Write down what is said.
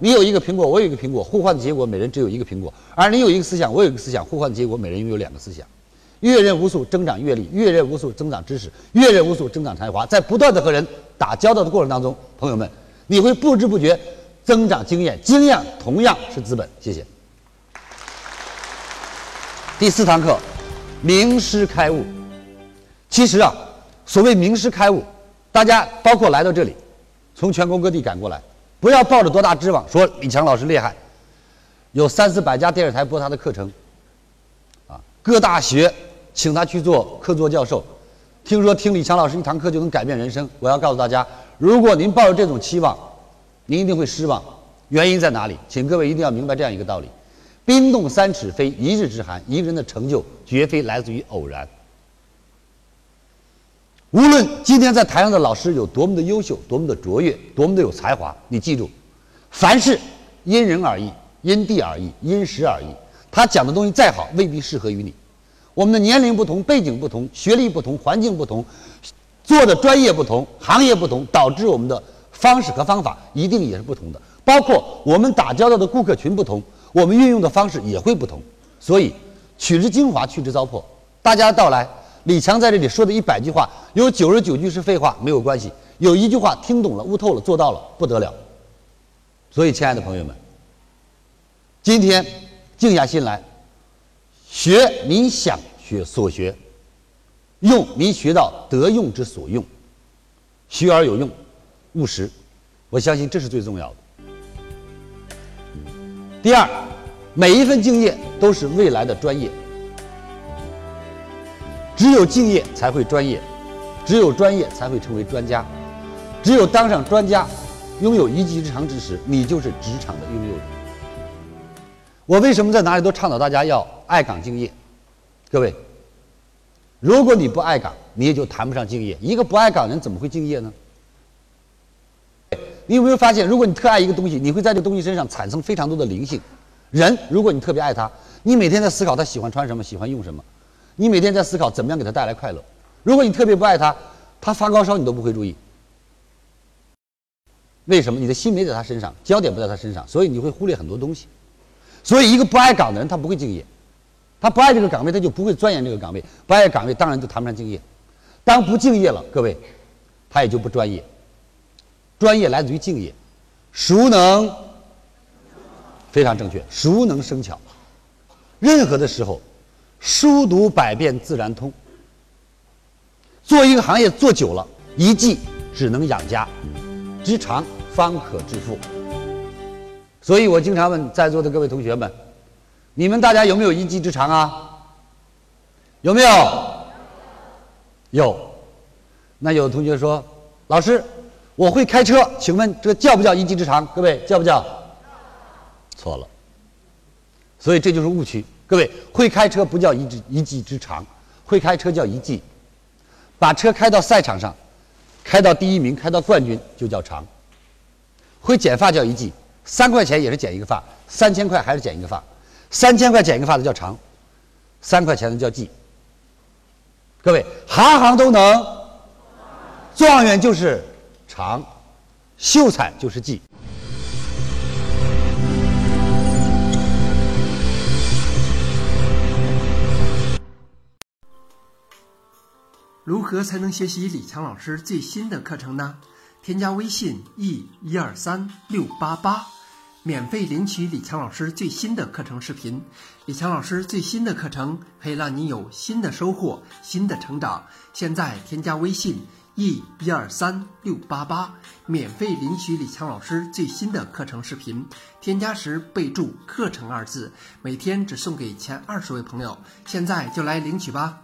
你有一个苹果，我有一个苹果，互换的结果每人只有一个苹果；而你有一个思想，我有一个思想，互换的结果每人拥有两个思想。阅人无数，增长阅历；阅人无数，增长知识；阅人无数，增长才华。在不断的和人打交道的过程当中，朋友们，你会不知不觉增长经验，经验同样是资本。谢谢。第四堂课，名师开悟。其实啊，所谓名师开悟，大家包括来到这里，从全国各地赶过来。不要抱着多大指望说李强老师厉害，有三四百家电视台播他的课程，啊，各大学请他去做客座教授，听说听李强老师一堂课就能改变人生。我要告诉大家，如果您抱着这种期望，您一定会失望。原因在哪里？请各位一定要明白这样一个道理：冰冻三尺非一日之寒，一个人的成就绝非来自于偶然。无论今天在台上的老师有多么的优秀、多么的卓越、多么的有才华，你记住，凡事因人而异、因地而异、因时而异。他讲的东西再好，未必适合于你。我们的年龄不同、背景不同、学历不同、环境不同，做的专业不同、行业不同，导致我们的方式和方法一定也是不同的。包括我们打交道的顾客群不同，我们运用的方式也会不同。所以，取之精华，去之糟粕。大家到来。李强在这里说的一百句话，有九十九句是废话，没有关系；有一句话听懂了、悟透了、做到了，不得了。所以，亲爱的朋友们，今天静下心来，学你想学所学，用你学到得用之所用，学而有用，务实。我相信这是最重要的。第二，每一份敬业都是未来的专业。只有敬业才会专业，只有专业才会成为专家，只有当上专家，拥有一技之长之时，你就是职场的拥有者。我为什么在哪里都倡导大家要爱岗敬业？各位，如果你不爱岗，你也就谈不上敬业。一个不爱岗的人怎么会敬业呢？你有没有发现，如果你特爱一个东西，你会在这个东西身上产生非常多的灵性。人，如果你特别爱他，你每天在思考他喜欢穿什么，喜欢用什么。你每天在思考怎么样给他带来快乐。如果你特别不爱他，他发高烧你都不会注意。为什么？你的心没在他身上，焦点不在他身上，所以你会忽略很多东西。所以，一个不爱岗的人，他不会敬业。他不爱这个岗位，他就不会钻研这个岗位。不爱岗位，当然就谈不上敬业。当不敬业了，各位，他也就不专业。专业来自于敬业。熟能，非常正确。熟能生巧。任何的时候。书读百遍自然通。做一个行业做久了，一技只能养家，之长方可致富。所以我经常问在座的各位同学们：你们大家有没有一技之长啊？有没有？有。那有同学说：“老师，我会开车，请问这叫不叫一技之长？”各位叫不叫？错了。所以这就是误区。各位会开车不叫一技一技之长，会开车叫一技。把车开到赛场上，开到第一名，开到冠军就叫长。会剪发叫一技，三块钱也是剪一个发，三千块还是剪一个发，三千块剪一个发的叫长，三块钱的叫技。各位行行都能，状元就是长，秀才就是技。如何才能学习李强老师最新的课程呢？添加微信 e 一二三六八八，免费领取李强老师最新的课程视频。李强老师最新的课程可以让你有新的收获、新的成长。现在添加微信 e 一二三六八八，免费领取李强老师最新的课程视频。添加时备注“课程”二字，每天只送给前二十位朋友。现在就来领取吧。